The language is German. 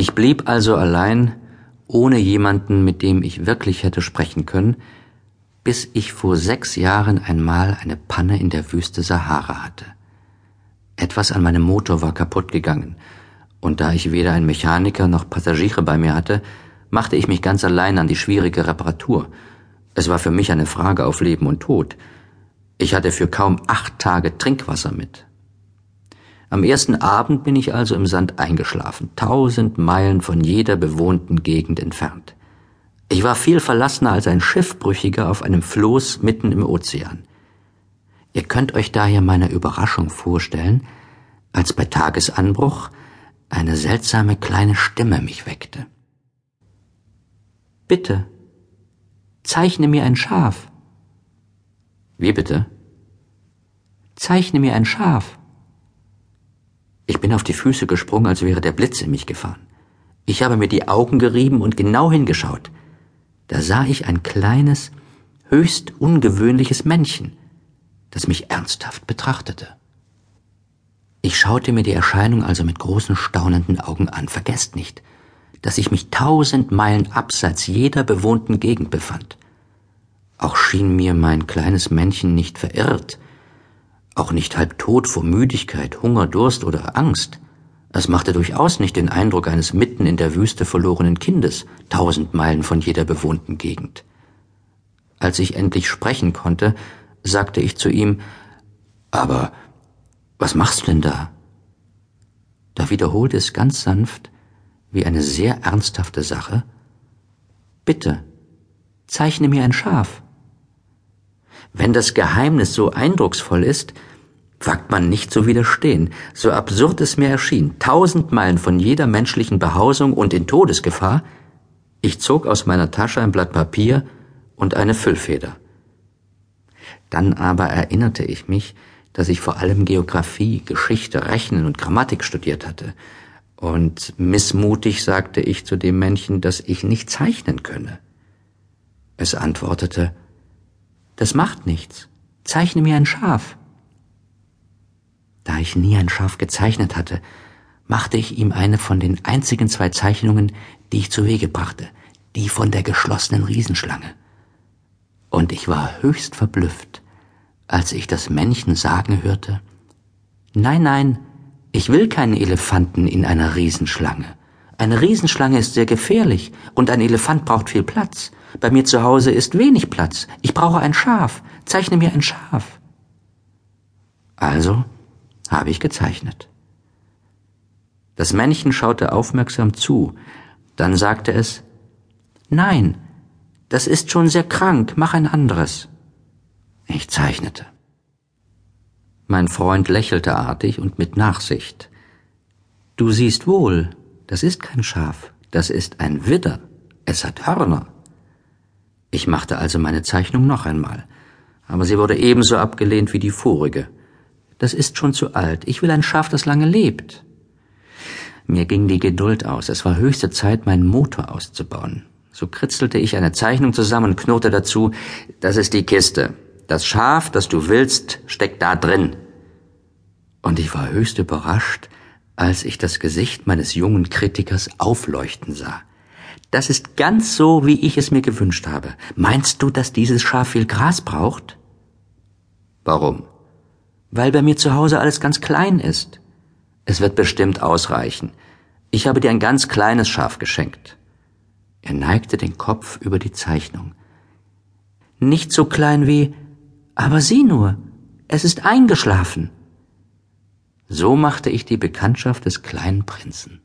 Ich blieb also allein, ohne jemanden, mit dem ich wirklich hätte sprechen können, bis ich vor sechs Jahren einmal eine Panne in der Wüste Sahara hatte. Etwas an meinem Motor war kaputt gegangen, und da ich weder einen Mechaniker noch Passagiere bei mir hatte, machte ich mich ganz allein an die schwierige Reparatur. Es war für mich eine Frage auf Leben und Tod. Ich hatte für kaum acht Tage Trinkwasser mit. Am ersten Abend bin ich also im Sand eingeschlafen, tausend Meilen von jeder bewohnten Gegend entfernt. Ich war viel verlassener als ein Schiffbrüchiger auf einem Floß mitten im Ozean. Ihr könnt euch daher meine Überraschung vorstellen, als bei Tagesanbruch eine seltsame kleine Stimme mich weckte. Bitte, zeichne mir ein Schaf. Wie bitte? Zeichne mir ein Schaf. Ich bin auf die Füße gesprungen, als wäre der Blitz in mich gefahren. Ich habe mir die Augen gerieben und genau hingeschaut. Da sah ich ein kleines, höchst ungewöhnliches Männchen, das mich ernsthaft betrachtete. Ich schaute mir die Erscheinung also mit großen staunenden Augen an. Vergesst nicht, dass ich mich tausend Meilen abseits jeder bewohnten Gegend befand. Auch schien mir mein kleines Männchen nicht verirrt, auch nicht halb tot vor Müdigkeit, Hunger, Durst oder Angst. Es machte durchaus nicht den Eindruck eines mitten in der Wüste verlorenen Kindes, tausend Meilen von jeder bewohnten Gegend. Als ich endlich sprechen konnte, sagte ich zu ihm, aber was machst du denn da? Da wiederholte es ganz sanft, wie eine sehr ernsthafte Sache, Bitte, zeichne mir ein Schaf. Wenn das Geheimnis so eindrucksvoll ist, wagt man nicht zu widerstehen, so absurd es mir erschien, tausend Meilen von jeder menschlichen Behausung und in Todesgefahr, ich zog aus meiner Tasche ein Blatt Papier und eine Füllfeder. Dann aber erinnerte ich mich, dass ich vor allem Geographie, Geschichte, Rechnen und Grammatik studiert hatte, und missmutig sagte ich zu dem Männchen, dass ich nicht zeichnen könne. Es antwortete, das macht nichts. Zeichne mir ein Schaf. Da ich nie ein Schaf gezeichnet hatte, machte ich ihm eine von den einzigen zwei Zeichnungen, die ich zu Wege brachte, die von der geschlossenen Riesenschlange. Und ich war höchst verblüfft, als ich das Männchen sagen hörte, Nein, nein, ich will keinen Elefanten in einer Riesenschlange. Eine Riesenschlange ist sehr gefährlich und ein Elefant braucht viel Platz. Bei mir zu Hause ist wenig Platz. Ich brauche ein Schaf. Zeichne mir ein Schaf. Also habe ich gezeichnet. Das Männchen schaute aufmerksam zu, dann sagte es Nein, das ist schon sehr krank, mach ein anderes. Ich zeichnete. Mein Freund lächelte artig und mit Nachsicht. Du siehst wohl, das ist kein Schaf, das ist ein Widder. Es hat Hörner. Ich machte also meine Zeichnung noch einmal, aber sie wurde ebenso abgelehnt wie die vorige. Das ist schon zu alt. Ich will ein Schaf, das lange lebt. Mir ging die Geduld aus. Es war höchste Zeit, meinen Motor auszubauen. So kritzelte ich eine Zeichnung zusammen und knurrte dazu, das ist die Kiste. Das Schaf, das du willst, steckt da drin. Und ich war höchst überrascht, als ich das Gesicht meines jungen Kritikers aufleuchten sah. Das ist ganz so, wie ich es mir gewünscht habe. Meinst du, dass dieses Schaf viel Gras braucht? Warum? Weil bei mir zu Hause alles ganz klein ist. Es wird bestimmt ausreichen. Ich habe dir ein ganz kleines Schaf geschenkt. Er neigte den Kopf über die Zeichnung. Nicht so klein wie, aber sieh nur, es ist eingeschlafen. So machte ich die Bekanntschaft des kleinen Prinzen.